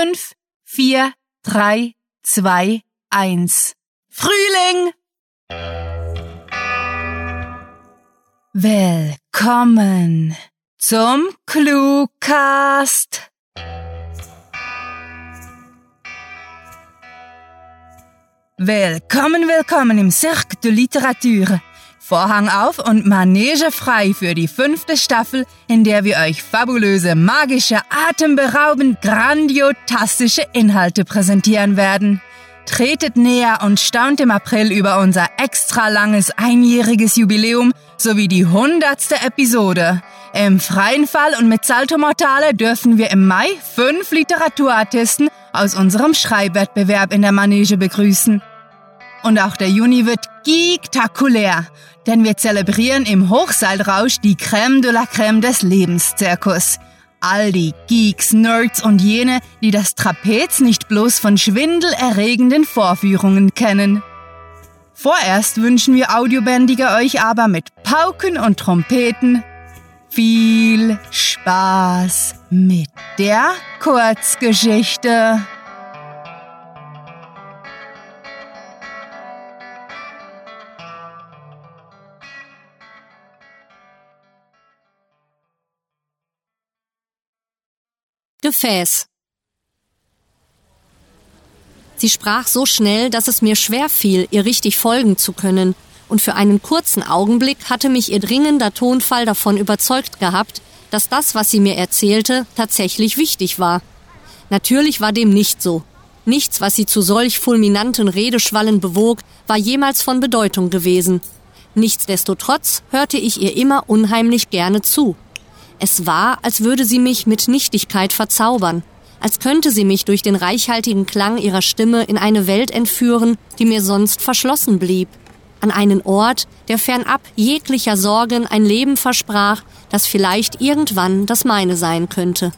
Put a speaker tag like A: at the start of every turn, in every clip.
A: 5, 4, 3, 2, 1. Frühling! Willkommen zum Cluecast. Willkommen, willkommen im Cirque de Literature. Vorhang auf und Manege frei für die fünfte Staffel, in der wir euch fabulöse, magische, atemberaubend grandiotastische Inhalte präsentieren werden. Tretet näher und staunt im April über unser extra langes einjähriges Jubiläum sowie die hundertste Episode. Im freien Fall und mit Salto Mortale dürfen wir im Mai fünf Literaturartisten aus unserem Schreibwettbewerb in der Manege begrüßen. Und auch der Juni wird gigtakulär, denn wir zelebrieren im Hochseilrausch die Crème de la Crème des Lebenszirkus. All die Geeks, Nerds und jene, die das Trapez nicht bloß von schwindelerregenden Vorführungen kennen. Vorerst wünschen wir Audiobändige euch aber mit Pauken und Trompeten viel Spaß mit der Kurzgeschichte.
B: Gefäß. Sie sprach so schnell, dass es mir schwer fiel, ihr richtig folgen zu können, und für einen kurzen Augenblick hatte mich ihr dringender Tonfall davon überzeugt gehabt, dass das, was sie mir erzählte, tatsächlich wichtig war. Natürlich war dem nicht so. Nichts, was sie zu solch fulminanten Redeschwallen bewog, war jemals von Bedeutung gewesen. Nichtsdestotrotz hörte ich ihr immer unheimlich gerne zu. Es war, als würde sie mich mit Nichtigkeit verzaubern, als könnte sie mich durch den reichhaltigen Klang ihrer Stimme in eine Welt entführen, die mir sonst verschlossen blieb, an einen Ort, der fernab jeglicher Sorgen ein Leben versprach, das vielleicht irgendwann das meine sein könnte.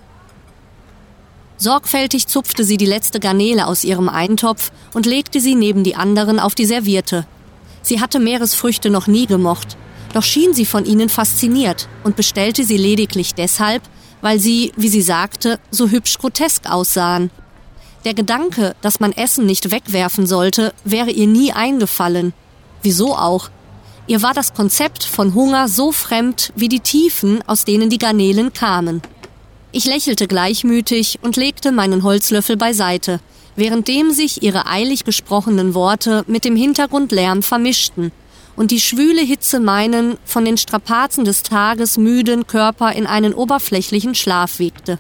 B: Sorgfältig zupfte sie die letzte Garnele aus ihrem Eintopf und legte sie neben die anderen auf die Serviette. Sie hatte Meeresfrüchte noch nie gemocht, doch schien sie von ihnen fasziniert und bestellte sie lediglich deshalb, weil sie, wie sie sagte, so hübsch grotesk aussahen. Der Gedanke, dass man Essen nicht wegwerfen sollte, wäre ihr nie eingefallen. Wieso auch? Ihr war das Konzept von Hunger so fremd wie die Tiefen, aus denen die Garnelen kamen. Ich lächelte gleichmütig und legte meinen Holzlöffel beiseite, währenddem sich ihre eilig gesprochenen Worte mit dem Hintergrundlärm vermischten und die schwüle Hitze meinen, von den Strapazen des Tages müden Körper in einen oberflächlichen Schlaf wiegte.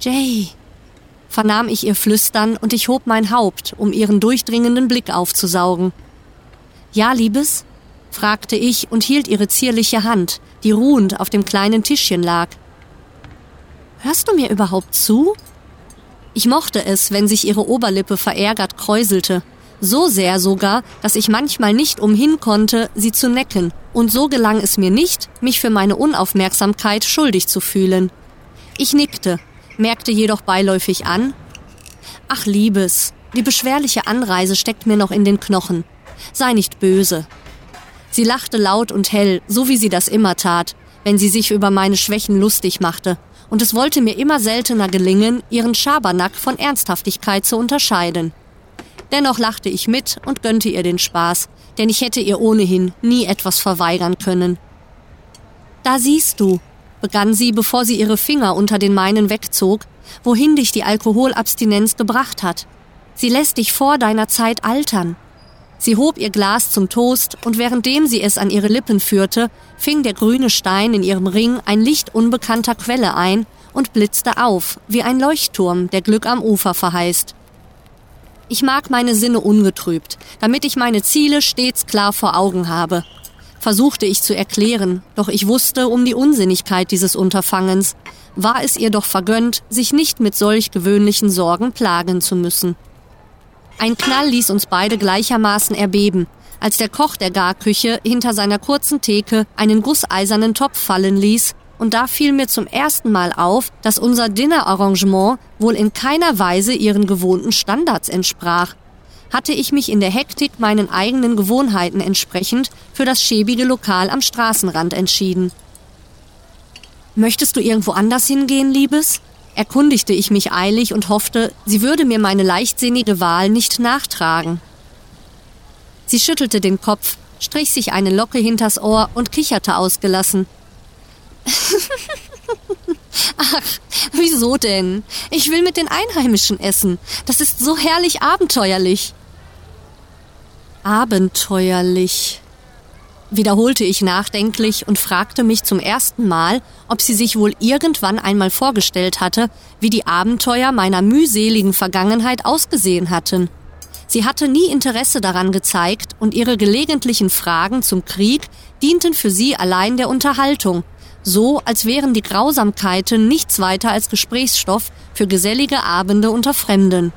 B: Jay, vernahm ich ihr Flüstern und ich hob mein Haupt, um ihren durchdringenden Blick aufzusaugen. Ja, Liebes? fragte ich und hielt ihre zierliche Hand, die ruhend auf dem kleinen Tischchen lag. Hörst du mir überhaupt zu? Ich mochte es, wenn sich ihre Oberlippe verärgert kräuselte so sehr sogar, dass ich manchmal nicht umhin konnte, sie zu necken, und so gelang es mir nicht, mich für meine Unaufmerksamkeit schuldig zu fühlen. Ich nickte, merkte jedoch beiläufig an, Ach Liebes, die beschwerliche Anreise steckt mir noch in den Knochen. Sei nicht böse. Sie lachte laut und hell, so wie sie das immer tat, wenn sie sich über meine Schwächen lustig machte, und es wollte mir immer seltener gelingen, ihren Schabernack von Ernsthaftigkeit zu unterscheiden. Dennoch lachte ich mit und gönnte ihr den Spaß, denn ich hätte ihr ohnehin nie etwas verweigern können. Da siehst du, begann sie, bevor sie ihre Finger unter den meinen wegzog, wohin dich die Alkoholabstinenz gebracht hat. Sie lässt dich vor deiner Zeit altern. Sie hob ihr Glas zum Toast und währenddem sie es an ihre Lippen führte, fing der grüne Stein in ihrem Ring ein Licht unbekannter Quelle ein und blitzte auf, wie ein Leuchtturm, der Glück am Ufer verheißt. Ich mag meine Sinne ungetrübt, damit ich meine Ziele stets klar vor Augen habe. Versuchte ich zu erklären, doch ich wusste um die Unsinnigkeit dieses Unterfangens, war es ihr doch vergönnt, sich nicht mit solch gewöhnlichen Sorgen plagen zu müssen. Ein Knall ließ uns beide gleichermaßen erbeben, als der Koch der Garküche hinter seiner kurzen Theke einen gusseisernen Topf fallen ließ und da fiel mir zum ersten Mal auf, dass unser Dinnerarrangement wohl in keiner Weise ihren gewohnten Standards entsprach. Hatte ich mich in der Hektik meinen eigenen Gewohnheiten entsprechend für das schäbige Lokal am Straßenrand entschieden. Möchtest du irgendwo anders hingehen, Liebes? erkundigte ich mich eilig und hoffte, sie würde mir meine leichtsinnige Wahl nicht nachtragen. Sie schüttelte den Kopf, strich sich eine Locke hinters Ohr und kicherte ausgelassen. Ach, wieso denn? Ich will mit den Einheimischen essen. Das ist so herrlich abenteuerlich. Abenteuerlich, wiederholte ich nachdenklich und fragte mich zum ersten Mal, ob sie sich wohl irgendwann einmal vorgestellt hatte, wie die Abenteuer meiner mühseligen Vergangenheit ausgesehen hatten. Sie hatte nie Interesse daran gezeigt und ihre gelegentlichen Fragen zum Krieg dienten für sie allein der Unterhaltung, so als wären die Grausamkeiten nichts weiter als Gesprächsstoff für gesellige Abende unter Fremden.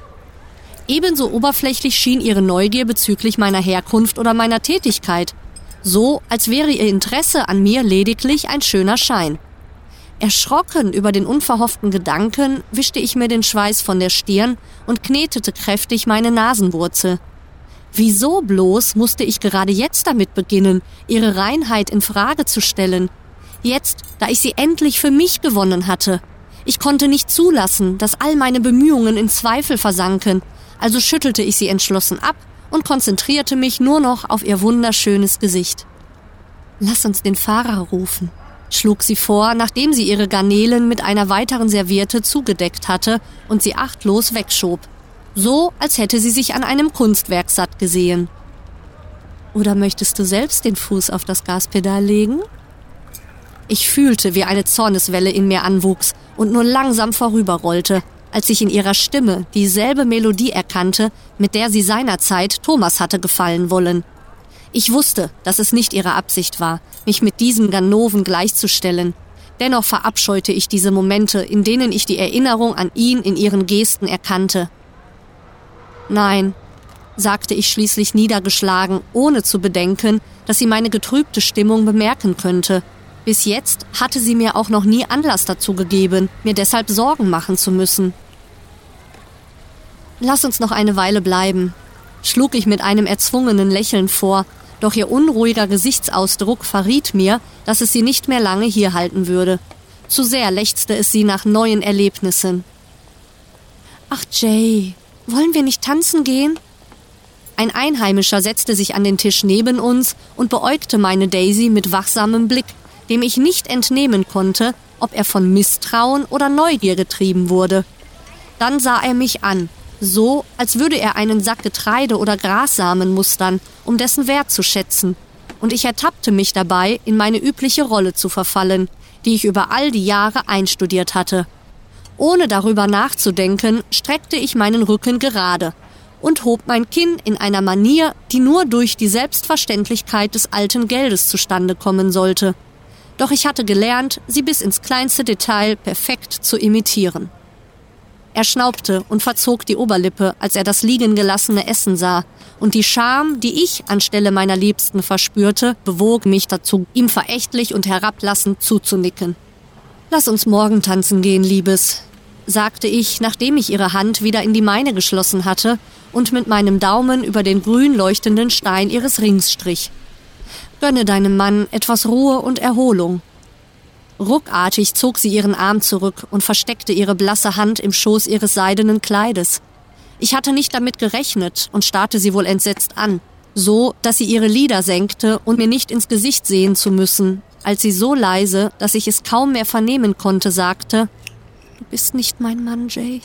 B: Ebenso oberflächlich schien ihre Neugier bezüglich meiner Herkunft oder meiner Tätigkeit, so als wäre ihr Interesse an mir lediglich ein schöner Schein. Erschrocken über den unverhofften Gedanken wischte ich mir den Schweiß von der Stirn und knetete kräftig meine Nasenwurzel. Wieso bloß musste ich gerade jetzt damit beginnen, ihre Reinheit in Frage zu stellen? Jetzt, da ich sie endlich für mich gewonnen hatte. Ich konnte nicht zulassen, dass all meine Bemühungen in Zweifel versanken, also schüttelte ich sie entschlossen ab und konzentrierte mich nur noch auf ihr wunderschönes Gesicht. Lass uns den Fahrer rufen, schlug sie vor, nachdem sie ihre Garnelen mit einer weiteren Serviette zugedeckt hatte und sie achtlos wegschob. So, als hätte sie sich an einem Kunstwerk satt gesehen. Oder möchtest du selbst den Fuß auf das Gaspedal legen? Ich fühlte, wie eine Zorneswelle in mir anwuchs und nur langsam vorüberrollte, als ich in ihrer Stimme dieselbe Melodie erkannte, mit der sie seinerzeit Thomas hatte gefallen wollen. Ich wusste, dass es nicht ihre Absicht war, mich mit diesem Ganoven gleichzustellen. Dennoch verabscheute ich diese Momente, in denen ich die Erinnerung an ihn in ihren Gesten erkannte. Nein, sagte ich schließlich niedergeschlagen, ohne zu bedenken, dass sie meine getrübte Stimmung bemerken könnte bis jetzt hatte sie mir auch noch nie Anlass dazu gegeben, mir deshalb Sorgen machen zu müssen. Lass uns noch eine Weile bleiben, schlug ich mit einem erzwungenen Lächeln vor, doch ihr unruhiger Gesichtsausdruck verriet mir, dass es sie nicht mehr lange hier halten würde. Zu sehr lechzte es sie nach neuen Erlebnissen. Ach Jay, wollen wir nicht tanzen gehen? Ein Einheimischer setzte sich an den Tisch neben uns und beäugte meine Daisy mit wachsamem Blick dem ich nicht entnehmen konnte, ob er von Misstrauen oder Neugier getrieben wurde. Dann sah er mich an, so als würde er einen Sack Getreide oder Grassamen mustern, um dessen Wert zu schätzen, und ich ertappte mich dabei, in meine übliche Rolle zu verfallen, die ich über all die Jahre einstudiert hatte. Ohne darüber nachzudenken, streckte ich meinen Rücken gerade und hob mein Kinn in einer Manier, die nur durch die Selbstverständlichkeit des alten Geldes zustande kommen sollte doch ich hatte gelernt, sie bis ins kleinste Detail perfekt zu imitieren. Er schnaubte und verzog die Oberlippe, als er das liegen gelassene Essen sah, und die Scham, die ich anstelle meiner Liebsten verspürte, bewog mich dazu, ihm verächtlich und herablassend zuzunicken. Lass uns morgen tanzen gehen, Liebes, sagte ich, nachdem ich ihre Hand wieder in die meine geschlossen hatte und mit meinem Daumen über den grün leuchtenden Stein ihres Rings strich. Gönne deinem Mann etwas Ruhe und Erholung. Ruckartig zog sie ihren Arm zurück und versteckte ihre blasse Hand im Schoß ihres seidenen Kleides. Ich hatte nicht damit gerechnet und starrte sie wohl entsetzt an, so dass sie ihre Lider senkte und mir nicht ins Gesicht sehen zu müssen, als sie so leise, dass ich es kaum mehr vernehmen konnte, sagte Du bist nicht mein Mann, Jay.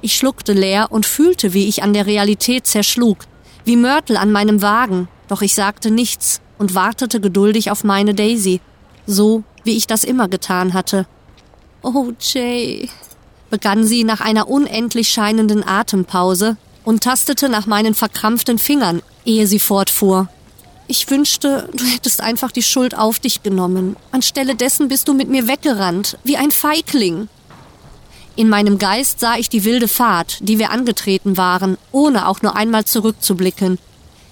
B: Ich schluckte leer und fühlte, wie ich an der Realität zerschlug, wie Mörtel an meinem Wagen, doch ich sagte nichts und wartete geduldig auf meine Daisy, so wie ich das immer getan hatte. Oh, Jay, begann sie nach einer unendlich scheinenden Atempause und tastete nach meinen verkrampften Fingern, ehe sie fortfuhr. Ich wünschte, du hättest einfach die Schuld auf dich genommen. Anstelle dessen bist du mit mir weggerannt, wie ein Feigling. In meinem Geist sah ich die wilde Fahrt, die wir angetreten waren, ohne auch nur einmal zurückzublicken,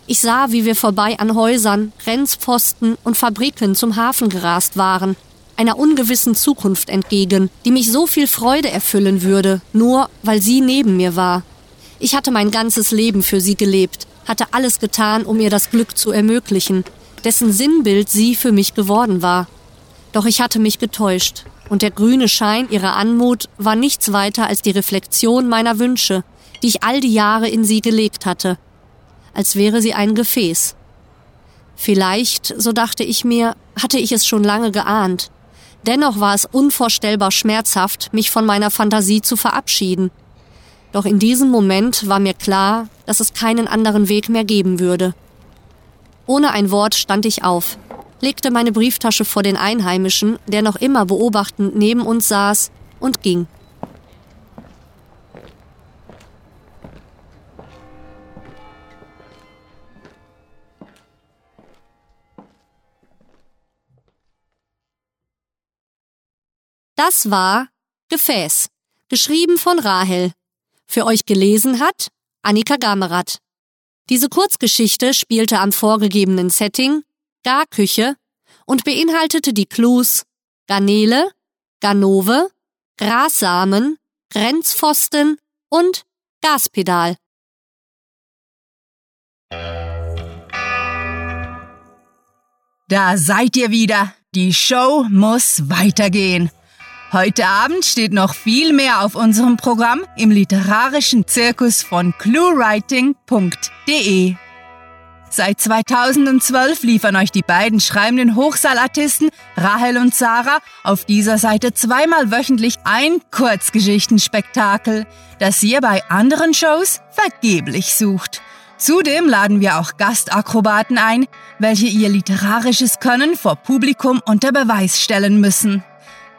B: ich sah, wie wir vorbei an Häusern, Grenzposten und Fabriken zum Hafen gerast waren, einer ungewissen Zukunft entgegen, die mich so viel Freude erfüllen würde, nur weil sie neben mir war. Ich hatte mein ganzes Leben für sie gelebt, hatte alles getan, um ihr das Glück zu ermöglichen, dessen Sinnbild sie für mich geworden war. Doch ich hatte mich getäuscht, und der grüne Schein ihrer Anmut war nichts weiter als die Reflexion meiner Wünsche, die ich all die Jahre in sie gelegt hatte, als wäre sie ein Gefäß. Vielleicht, so dachte ich mir, hatte ich es schon lange geahnt. Dennoch war es unvorstellbar schmerzhaft, mich von meiner Fantasie zu verabschieden. Doch in diesem Moment war mir klar, dass es keinen anderen Weg mehr geben würde. Ohne ein Wort stand ich auf, legte meine Brieftasche vor den Einheimischen, der noch immer beobachtend neben uns saß, und ging. Das war Gefäß, geschrieben von Rahel. Für euch gelesen hat Annika Gamerath. Diese Kurzgeschichte spielte am vorgegebenen Setting Garküche und beinhaltete die Clues Garnele, Ganove, Grassamen, Grenzpfosten und Gaspedal.
A: Da seid ihr wieder. Die Show muss weitergehen. Heute Abend steht noch viel mehr auf unserem Programm im literarischen Zirkus von cluewriting.de. Seit 2012 liefern euch die beiden schreibenden Hochsaalartisten Rahel und Sarah auf dieser Seite zweimal wöchentlich ein Kurzgeschichtenspektakel, das ihr bei anderen Shows vergeblich sucht. Zudem laden wir auch Gastakrobaten ein, welche ihr literarisches Können vor Publikum unter Beweis stellen müssen.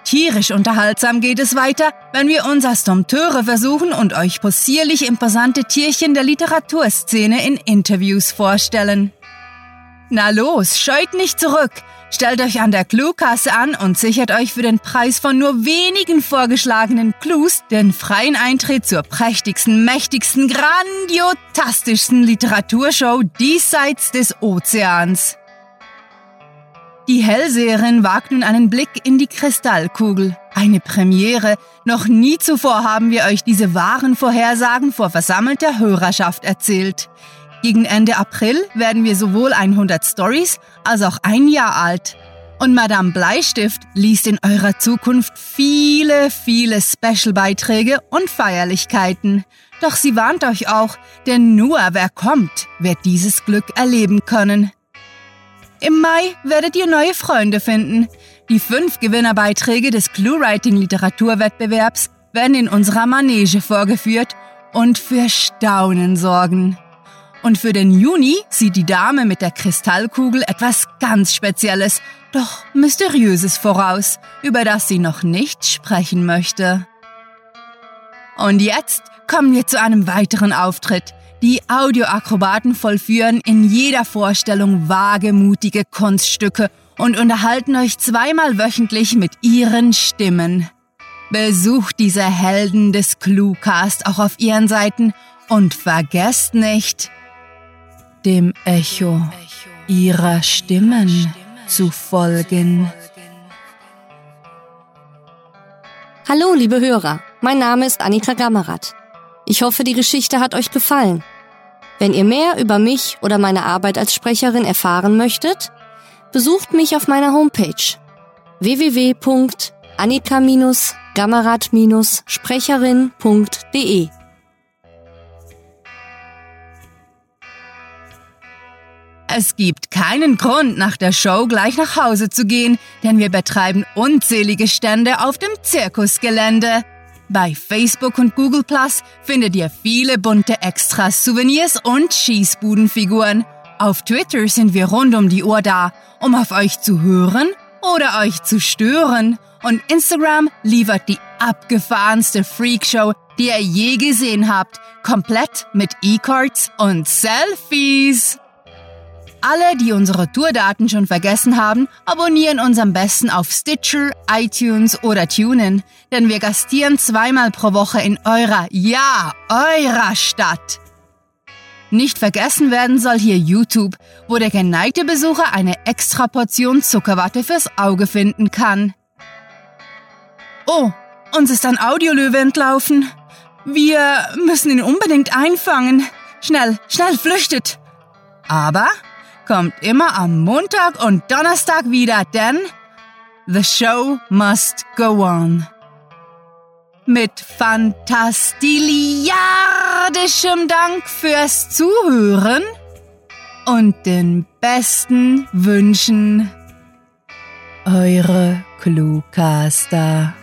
A: Tierisch unterhaltsam geht es weiter, wenn wir uns als Dompteure versuchen und euch possierlich imposante Tierchen der Literaturszene in Interviews vorstellen. Na los, scheut nicht zurück, stellt euch an der Cluekasse an und sichert euch für den Preis von nur wenigen vorgeschlagenen Clues den freien Eintritt zur prächtigsten, mächtigsten, grandiotastischsten Literaturshow diesseits des Ozeans. Die Hellseherin wagt nun einen Blick in die Kristallkugel. Eine Premiere. Noch nie zuvor haben wir euch diese wahren Vorhersagen vor versammelter Hörerschaft erzählt. Gegen Ende April werden wir sowohl 100 Stories als auch ein Jahr alt. Und Madame Bleistift liest in eurer Zukunft viele, viele Special-Beiträge und Feierlichkeiten. Doch sie warnt euch auch, denn nur wer kommt, wird dieses Glück erleben können. Im Mai werdet ihr neue Freunde finden. Die fünf Gewinnerbeiträge des ClueWriting Literaturwettbewerbs werden in unserer Manege vorgeführt und für Staunen sorgen. Und für den Juni sieht die Dame mit der Kristallkugel etwas ganz Spezielles, doch Mysteriöses voraus, über das sie noch nicht sprechen möchte. Und jetzt kommen wir zu einem weiteren Auftritt. Die Audioakrobaten vollführen in jeder Vorstellung wagemutige Kunststücke und unterhalten euch zweimal wöchentlich mit ihren Stimmen. Besucht diese Helden des Cluecast auch auf ihren Seiten und vergesst nicht, dem Echo ihrer Stimmen zu folgen.
B: Hallo, liebe Hörer, mein Name ist Annika Gammerath. Ich hoffe, die Geschichte hat euch gefallen. Wenn ihr mehr über mich oder meine Arbeit als Sprecherin erfahren möchtet, besucht mich auf meiner Homepage www.annika-gammerath-sprecherin.de.
A: Es gibt keinen Grund, nach der Show gleich nach Hause zu gehen, denn wir betreiben unzählige Stände auf dem Zirkusgelände. Bei Facebook und Google Plus findet ihr viele bunte Extras, Souvenirs und Schießbudenfiguren. Auf Twitter sind wir rund um die Uhr da, um auf euch zu hören oder euch zu stören. Und Instagram liefert die abgefahrenste Freakshow, die ihr je gesehen habt, komplett mit E-Cards und Selfies. Alle, die unsere Tourdaten schon vergessen haben, abonnieren uns am besten auf Stitcher, iTunes oder TuneIn, denn wir gastieren zweimal pro Woche in eurer, ja, eurer Stadt. Nicht vergessen werden soll hier YouTube, wo der geneigte Besucher eine extra Portion Zuckerwatte fürs Auge finden kann. Oh, uns ist ein Audiolöwe entlaufen. Wir müssen ihn unbedingt einfangen. Schnell, schnell, flüchtet! Aber kommt immer am Montag und Donnerstag wieder, denn The show must go on. Mit fantastiliardischem Dank fürs Zuhören und den besten Wünschen. Eure Cluecaster.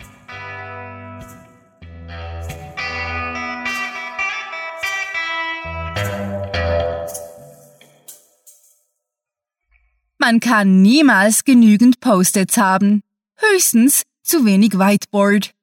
A: Man kann niemals genügend Post-its haben, höchstens zu wenig Whiteboard.